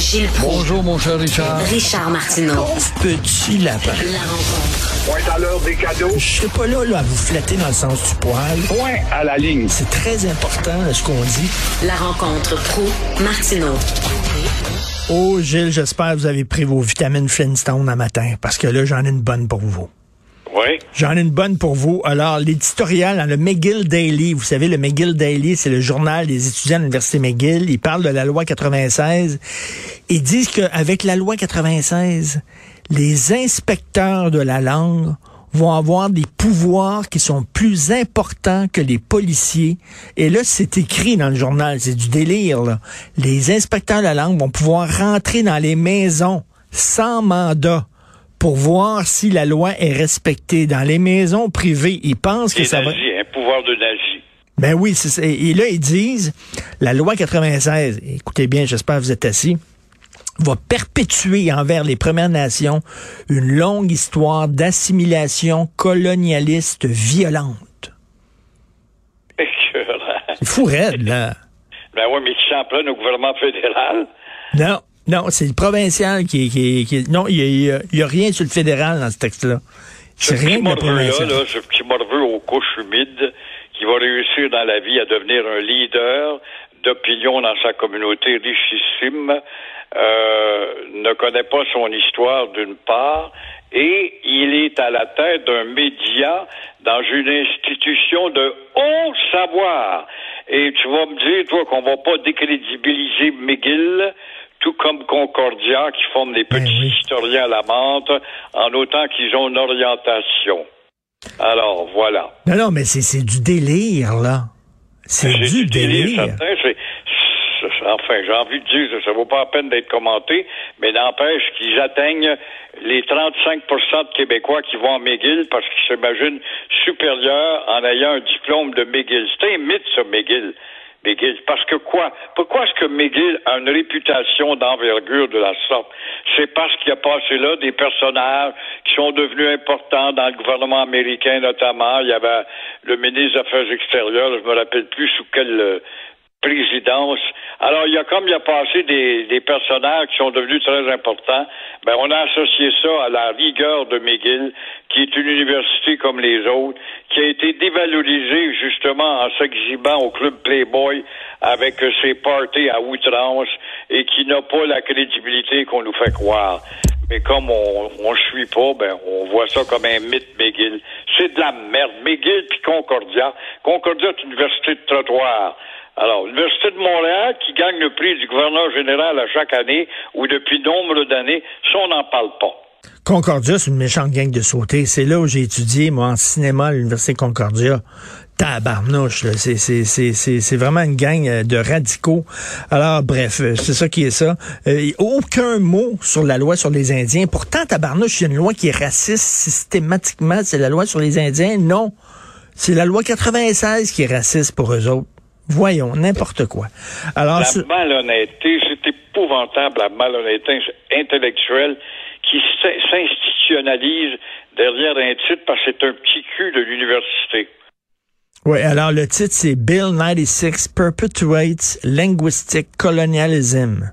Gilles Proulx. Bonjour, mon cher Richard. Richard Martineau. Petit lapin. La rencontre. Point à l'heure des cadeaux. Je suis pas là, là à vous flatter dans le sens du poil. Point à la ligne. C'est très important là, ce qu'on dit. La rencontre pro martineau Oh Gilles, j'espère que vous avez pris vos vitamines Flintstone un matin, parce que là, j'en ai une bonne pour vous. J'en ai une bonne pour vous. Alors, l'éditorial dans le McGill Daily, vous savez, le McGill Daily, c'est le journal des étudiants de l'Université McGill. Ils parlent de la loi 96. Ils disent qu'avec la loi 96, les inspecteurs de la langue vont avoir des pouvoirs qui sont plus importants que les policiers. Et là, c'est écrit dans le journal, c'est du délire. Les inspecteurs de la langue vont pouvoir rentrer dans les maisons sans mandat pour voir si la loi est respectée. Dans les maisons privées, ils pensent que ça va... un pouvoir de nazi. Ben oui, c'est ça. Et là, ils disent, la loi 96, écoutez bien, j'espère que vous êtes assis, va perpétuer envers les Premières Nations une longue histoire d'assimilation colonialiste violente. C'est fou raide, là. Ben oui, mais qui s'en au gouvernement fédéral. Non, non, c'est le provincial qui est... Qui non, il y a, rien sur le fédéral dans ce texte-là. C'est Ce rien de provincial. là, ce petit morveux aux couches humides qui va réussir dans la vie à devenir un leader d'opinion dans sa communauté richissime, euh, ne connaît pas son histoire d'une part, et il est à la tête d'un média dans une institution de haut savoir. Et tu vas me dire, toi, qu'on va pas décrédibiliser McGill, tout comme Concordia, qui forment des petits oui. historiens à la menthe, en autant qu'ils ont une orientation. Alors, voilà. Non, non, mais c'est du délire, là. C'est J'ai du délire. certain, enfin, j'ai envie de dire, ça vaut pas la peine d'être commenté, mais n'empêche qu'ils atteignent les 35% de Québécois qui vont à McGill parce qu'ils s'imaginent supérieurs en ayant un diplôme de McGill. C'est un mythe, ça, McGill. McGill. Parce que quoi? Pourquoi est-ce que McGill a une réputation d'envergure de la sorte? C'est parce qu'il y a passé là des personnages qui sont devenus importants dans le gouvernement américain, notamment. Il y avait le ministre des Affaires extérieures, je me rappelle plus sous quelle euh, présidence. Alors, il y a comme il y a passé des, des personnages qui sont devenus très importants, ben on a associé ça à la rigueur de McGill, qui est une université comme les autres, qui a été dévalorisée justement en s'exhibant au club Playboy avec ses parties à outrance et qui n'a pas la crédibilité qu'on nous fait croire. Mais comme on on suit pas, ben on voit ça comme un mythe McGill. C'est de la merde. McGill puis Concordia. Concordia est une université de trottoir. Alors, l'Université de Montréal, qui gagne le prix du gouverneur général à chaque année, ou depuis nombre d'années, ça, on n'en parle pas. Concordia, c'est une méchante gang de sauter. C'est là où j'ai étudié, moi, en cinéma à l'Université Concordia. Tabarnouche, là. C'est, c'est, c'est, c'est, vraiment une gang euh, de radicaux. Alors, bref, euh, c'est ça qui est ça. Euh, aucun mot sur la loi sur les Indiens. Pourtant, tabarnouche, il y a une loi qui est raciste systématiquement. C'est la loi sur les Indiens? Non. C'est la loi 96 qui est raciste pour eux autres. Voyons, n'importe quoi. Alors, La ce- malhonnêteté, c'est épouvantable, la malhonnêteté intellectuelle qui s'in- s'institutionnalise derrière un titre parce que c'est un petit cul de l'université. Oui, alors le titre, c'est Bill 96 Perpetuates Linguistic Colonialism.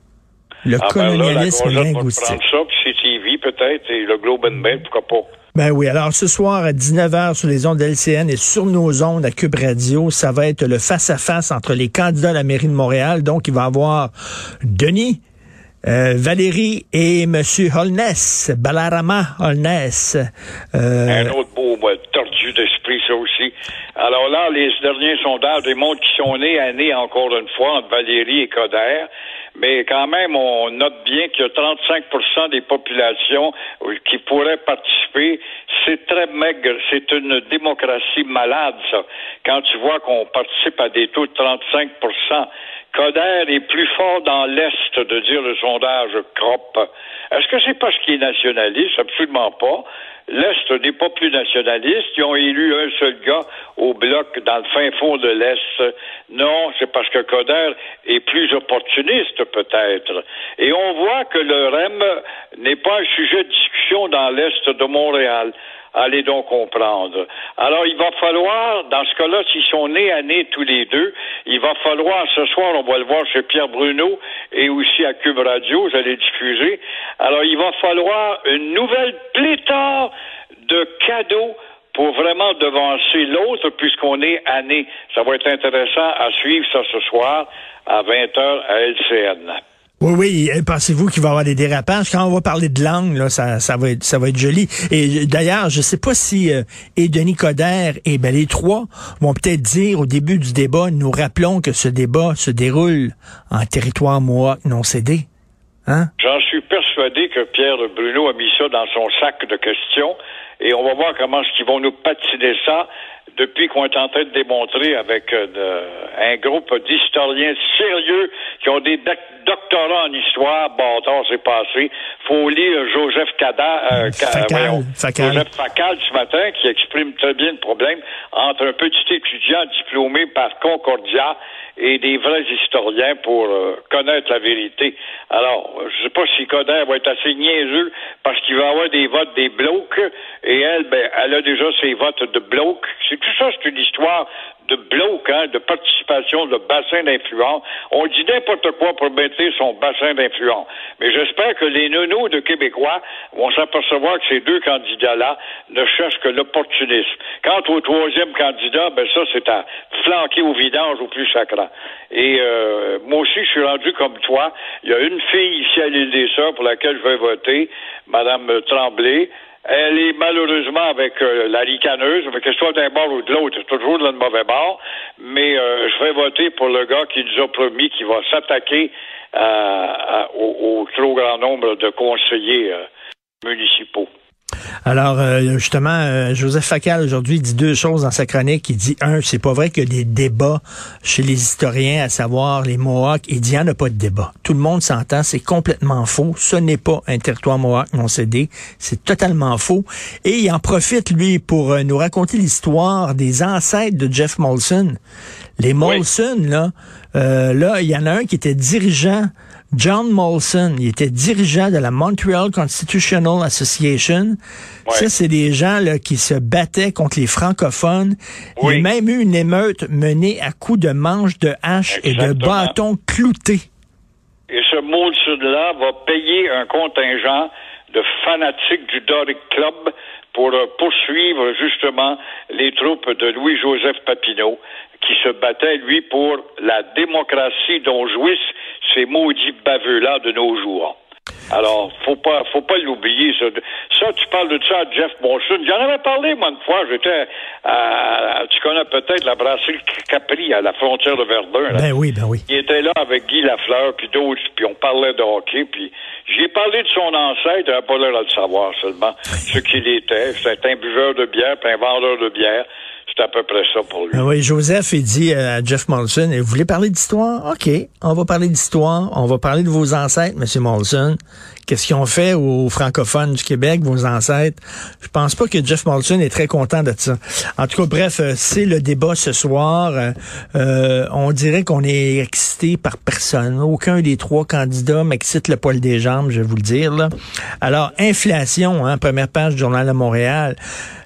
Le Ah, ben là, la colonialisme Gazette va linguistique. prendre ça, puis CTV peut-être, et le Globe and Mail, pourquoi pas. Ben oui, alors ce soir à 19h sur les ondes LCN et sur nos ondes à Cube Radio, ça va être le face-à-face entre les candidats à la mairie de Montréal. Donc, il va y avoir Denis, euh, Valérie et Monsieur Holness, Balarama Holness. Euh, Un autre beau tordu d'esprit, ça aussi. Alors là, les derniers sondages démontrent qu'ils sont nés à encore une fois, entre Valérie et Coder. Mais quand même, on note bien qu'il y a 35% des populations euh, qui pourraient participer. C'est très maigre. C'est une démocratie malade, ça. Quand tu vois qu'on participe à des taux de 35% Coder est plus fort dans l'Est, de dire le sondage CROP. Est-ce que c'est parce qu'il est nationaliste? Absolument pas. L'Est n'est pas plus nationaliste. Ils ont élu un seul gars au bloc dans le fin fond de l'Est. Non, c'est parce que Coder est plus opportuniste, peut-être. Et on voit que le REM n'est pas un sujet de discussion dans l'Est de Montréal. Allez donc comprendre. Alors, il va falloir, dans ce cas-là, s'ils sont nés à nez tous les deux, il va falloir, ce soir, on va le voir chez Pierre Bruno et aussi à Cube Radio, j'allais diffuser. Alors, il va falloir une nouvelle pléthore de cadeaux pour vraiment devancer l'autre puisqu'on est année. Ça va être intéressant à suivre ça ce soir à 20h à LCN. Oui, oui. Pensez-vous qu'il va y avoir des dérapages? Quand on va parler de langue, ça, ça, va, être, ça va être joli. Et d'ailleurs, je ne sais pas si euh, et Denis Coderre et ben, les trois vont peut-être dire au début du débat, nous rappelons que ce débat se déroule en territoire Mohawk non cédé. Hein? J'en suis persuadé que Pierre Bruno a mis ça dans son sac de questions et on va voir comment est-ce qu'ils vont nous patiner ça depuis qu'on est en train de démontrer avec euh, un groupe d'historiens sérieux qui ont des doctorats en histoire. Bon, c'est passé. Faut lire Joseph Cada, euh, Facal, Joseph Facal ce matin qui exprime très bien le problème entre un petit étudiant diplômé par Concordia et des vrais historiens pour euh, connaître la vérité. Alors, je sais pas si Coder va être assez niaiseux parce qu'il va avoir des votes des blocs et elle, ben, elle a déjà ses votes de blocs. C'est tout ça, c'est une histoire de bloc, hein, de participation, de bassin d'influence. On dit n'importe quoi pour maintenir son bassin d'influence. Mais j'espère que les nonos de Québécois vont s'apercevoir que ces deux candidats-là ne cherchent que l'opportunisme. Quant au troisième candidat, ben ça, c'est à flanquer au vidange au plus sacrant. Et euh, moi aussi, je suis rendu comme toi. Il y a une fille ici à l'île des Sœurs pour laquelle je vais voter, Madame Tremblay. Elle est malheureusement avec euh, la ricaneuse, mais que ce soit d'un bord ou de l'autre, c'est toujours dans le mauvais bord. Mais euh, je vais voter pour le gars qui nous a promis qu'il va s'attaquer au, au, trop grand nombre de conseillers euh, municipaux. Alors, euh, justement, euh, Joseph Facal, aujourd'hui, dit deux choses dans sa chronique. Il dit, un, c'est pas vrai qu'il y a des débats chez les historiens, à savoir les Mohawks. Il dit, il n'y en a pas de débat. Tout le monde s'entend, c'est complètement faux. Ce n'est pas un territoire Mohawk non cédé. C'est totalement faux. Et il en profite, lui, pour euh, nous raconter l'histoire des ancêtres de Jeff Molson. Les Molson, là, là, il y en a un qui était dirigeant John Molson, il était dirigeant de la Montreal Constitutional Association. Ça, c'est des gens là, qui se battaient contre les francophones. Il y a même eu une émeute menée à coups de manches de hache et de bâtons cloutés. Et ce Molson-là va payer un contingent de fanatiques du Doric Club pour euh, poursuivre justement les troupes de Louis-Joseph Papineau qui se battait, lui, pour la démocratie dont jouissent ces maudits baveux-là de nos jours. Alors, faut pas, faut pas l'oublier. Ça. ça, tu parles de ça à Jeff Monson. J'en avais parlé, moi, une fois. J'étais à, tu connais peut-être la brasserie Capri à la frontière de Verdun. Ben oui, ben oui. Il était là avec Guy Lafleur, puis d'autres, puis on parlait de hockey, puis j'ai parlé de son ancêtre, il n'a pas l'air de le savoir seulement, ce qu'il était. C'était un buveur de bière, puis un vendeur de bière. C'est à peu près ça pour lui. Ah oui, Joseph, il dit à Jeff Molson, vous voulez parler d'histoire? OK, on va parler d'histoire. On va parler de vos ancêtres, M. Molson. Qu'est-ce qu'ils ont fait aux francophones du Québec, vos ancêtres? Je pense pas que Jeff Molson est très content de ça. En tout cas, bref, euh, c'est le débat ce soir. Euh, euh, on dirait qu'on est excité par personne. Aucun des trois candidats m'excite le poil des jambes, je vais vous le dire. Là. Alors, inflation, hein, première page du Journal de Montréal.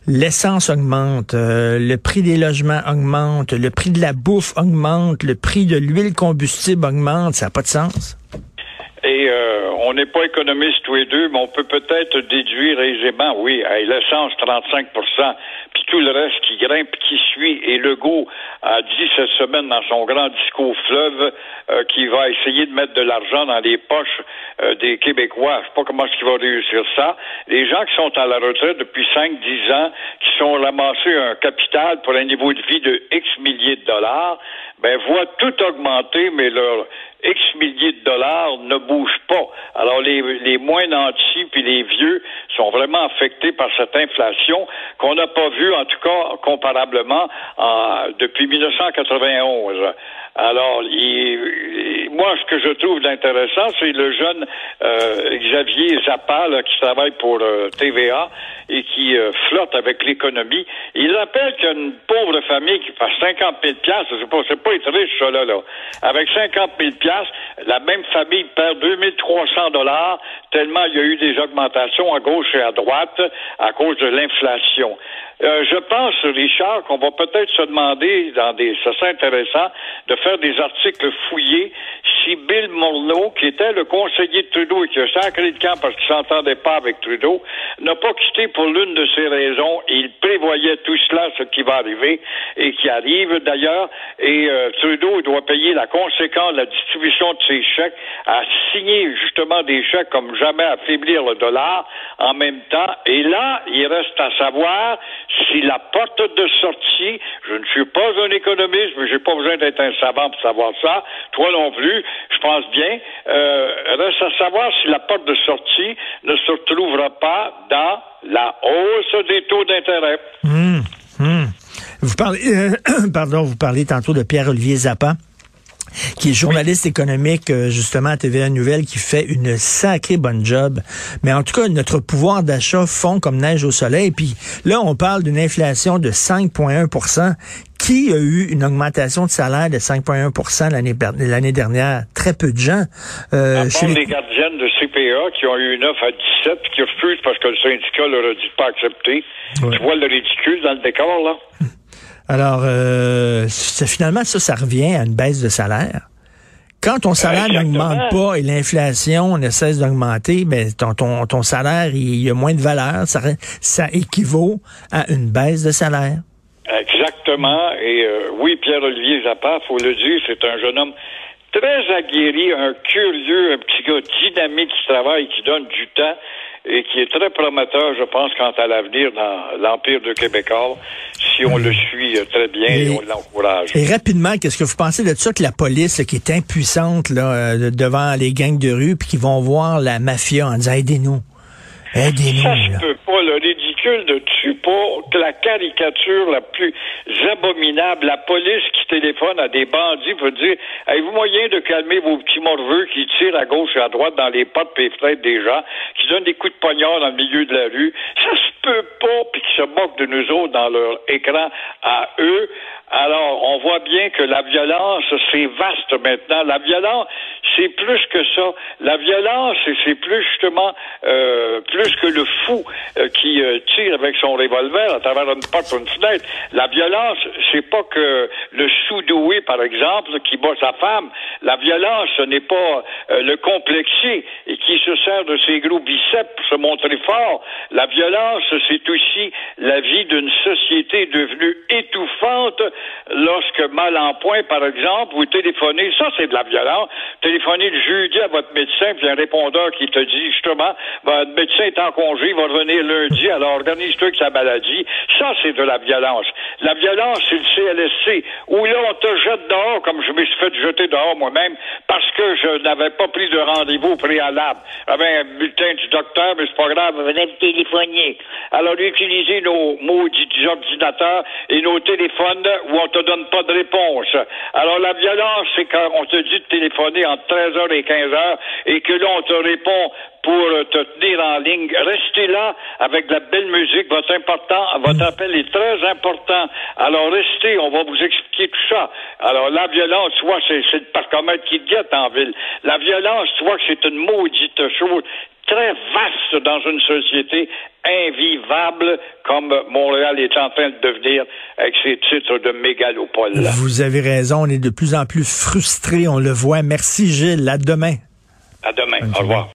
L'essence augmente, le prix des logements augmente, le prix de la bouffe augmente, le prix de l'huile combustible augmente. Ça n'a pas de sens. Et euh, on n'est pas économistes tous les deux, mais on peut peut-être déduire aisément, oui, l'essence 35% puis tout le reste qui grimpe, qui suit. Et Legault a dit cette semaine dans son grand discours fleuve euh, qu'il va essayer de mettre de l'argent dans les poches euh, des Québécois. Je sais pas comment est-ce qu'il va réussir ça. Les gens qui sont à la retraite depuis 5-10 ans, qui sont ramassés un capital pour un niveau de vie de X milliers de dollars, ben voient tout augmenter, mais leur X milliers de dollars ne bougent pas. Alors les, les moins nantis puis les vieux sont vraiment affectés par cette inflation qu'on n'a pas vue, en tout cas comparablement, depuis 1991. Alors, il, moi, ce que je trouve d'intéressant, c'est le jeune euh, Xavier Zappa qui travaille pour euh, TVA et qui euh, flotte avec l'économie. Il rappelle qu'une pauvre famille qui fait 50 000 c'est pas, c'est pas être riche, ça, là, là. Avec 50 000 la même famille perd 2300 dollars tellement il y a eu des augmentations à gauche et à droite à cause de l'inflation. Euh, je pense, Richard, qu'on va peut-être se demander, dans des, ça serait intéressant, de faire des articles fouillés si Bill Morneau, qui était le conseiller de Trudeau et qui a sacré le camp parce qu'il s'entendait pas avec Trudeau, n'a pas quitté pour l'une de ces raisons. Il prévoyait tout cela, ce qui va arriver et qui arrive d'ailleurs. Et euh, Trudeau doit payer la conséquence de la distribution de ses chèques, à signer justement des chèques comme jamais affaiblir le dollar en même temps. Et là, il reste à savoir si la porte de sortie, je ne suis pas un économiste, mais j'ai pas besoin d'être un savant pour savoir ça, toi non plus, je pense bien, euh, reste à savoir si la porte de sortie ne se retrouvera pas dans la hausse des taux d'intérêt. Hum, hum. Vous parlez, euh, pardon, vous parlez tantôt de Pierre-Olivier Zappa qui est journaliste économique euh, justement à TVA Nouvelle, qui fait une sacrée bonne job. Mais en tout cas, notre pouvoir d'achat fond comme neige au soleil. Puis là, on parle d'une inflation de 5,1% qui a eu une augmentation de salaire de 5,1 l'année l'année dernière? Très peu de gens. Euh, chez les... gardiennes de CPA qui ont eu une offre à 17 puis qui refusent parce que le syndicat leur a dit pas accepter. Tu vois le ridicule dans le décor, là? Alors, euh, finalement, ça, ça revient à une baisse de salaire. Quand ton salaire n'augmente pas et l'inflation ne cesse d'augmenter, ben ton, ton, ton salaire, il, y a moins de valeur. Ça, ça équivaut à une baisse de salaire. Exactement. Et euh, oui, Pierre-Olivier Zappa, faut le dire, c'est un jeune homme très aguerri, un curieux, un petit gars dynamique qui travaille, qui donne du temps et qui est très prometteur, je pense, quant à l'avenir dans l'Empire de Québécois, si on le suit euh, très bien et, on l'encourage. Et rapidement, qu'est-ce que vous pensez de ça que la police, qui est impuissante là, euh, devant les gangs de rue, puis qui vont voir la mafia en disant aidez-nous, aidez-nous. Ça se peut pas, le ridicule de pas, la caricature la plus abominable, la police qui téléphone à des bandits pour dire Avez-vous moyen de calmer vos petits morveux qui tirent à gauche et à droite dans les portes et des gens, qui donnent des coups de poignard dans le milieu de la rue? Ça se peut pas, puis qui se moquent de nous autres dans leur écran à eux. Alors, on voit bien que la violence, c'est vaste maintenant. La violence, c'est plus que ça. La violence, c'est plus justement euh, plus que le fou euh, qui euh, tire avec son revolver à travers une porte ou une fenêtre. La violence, c'est pas que le sous-doué, par exemple, qui bat sa femme. La violence, ce n'est pas le complexier et qui se sert de ses gros biceps pour se montrer fort. La violence, c'est aussi la vie d'une société devenue étouffante lorsque mal en point, par exemple, vous téléphonez, ça c'est de la violence, téléphonez le jeudi à votre médecin, puis un répondeur qui te dit justement, votre médecin est en congé, il va revenir lundi, alors organise-toi avec sa Ça, c'est de la violence. La violence, c'est le CLSC, où là, on te jette dehors, comme je me suis fait jeter dehors moi-même, parce que je n'avais pas pris de rendez-vous préalable. J'avais un bulletin du docteur, mais c'est pas grave, venez me téléphoner. Alors, utilisez nos maudits ordinateurs et nos téléphones où on te donne pas de réponse. Alors, la violence, c'est quand on te dit de téléphoner entre 13h et 15h et que là, on te répond pour te tenir en ligne. Restez là avec de la belle musique. Votre important, votre appel est très important. Alors restez, on va vous expliquer tout ça. Alors la violence, soit c'est, c'est le parcomètre qui guette en ville. La violence, soit c'est une maudite chose très vaste dans une société invivable comme Montréal est en train de devenir avec ses titres de mégalopole. Vous avez raison, on est de plus en plus frustrés, on le voit. Merci Gilles, à demain. À demain, au revoir.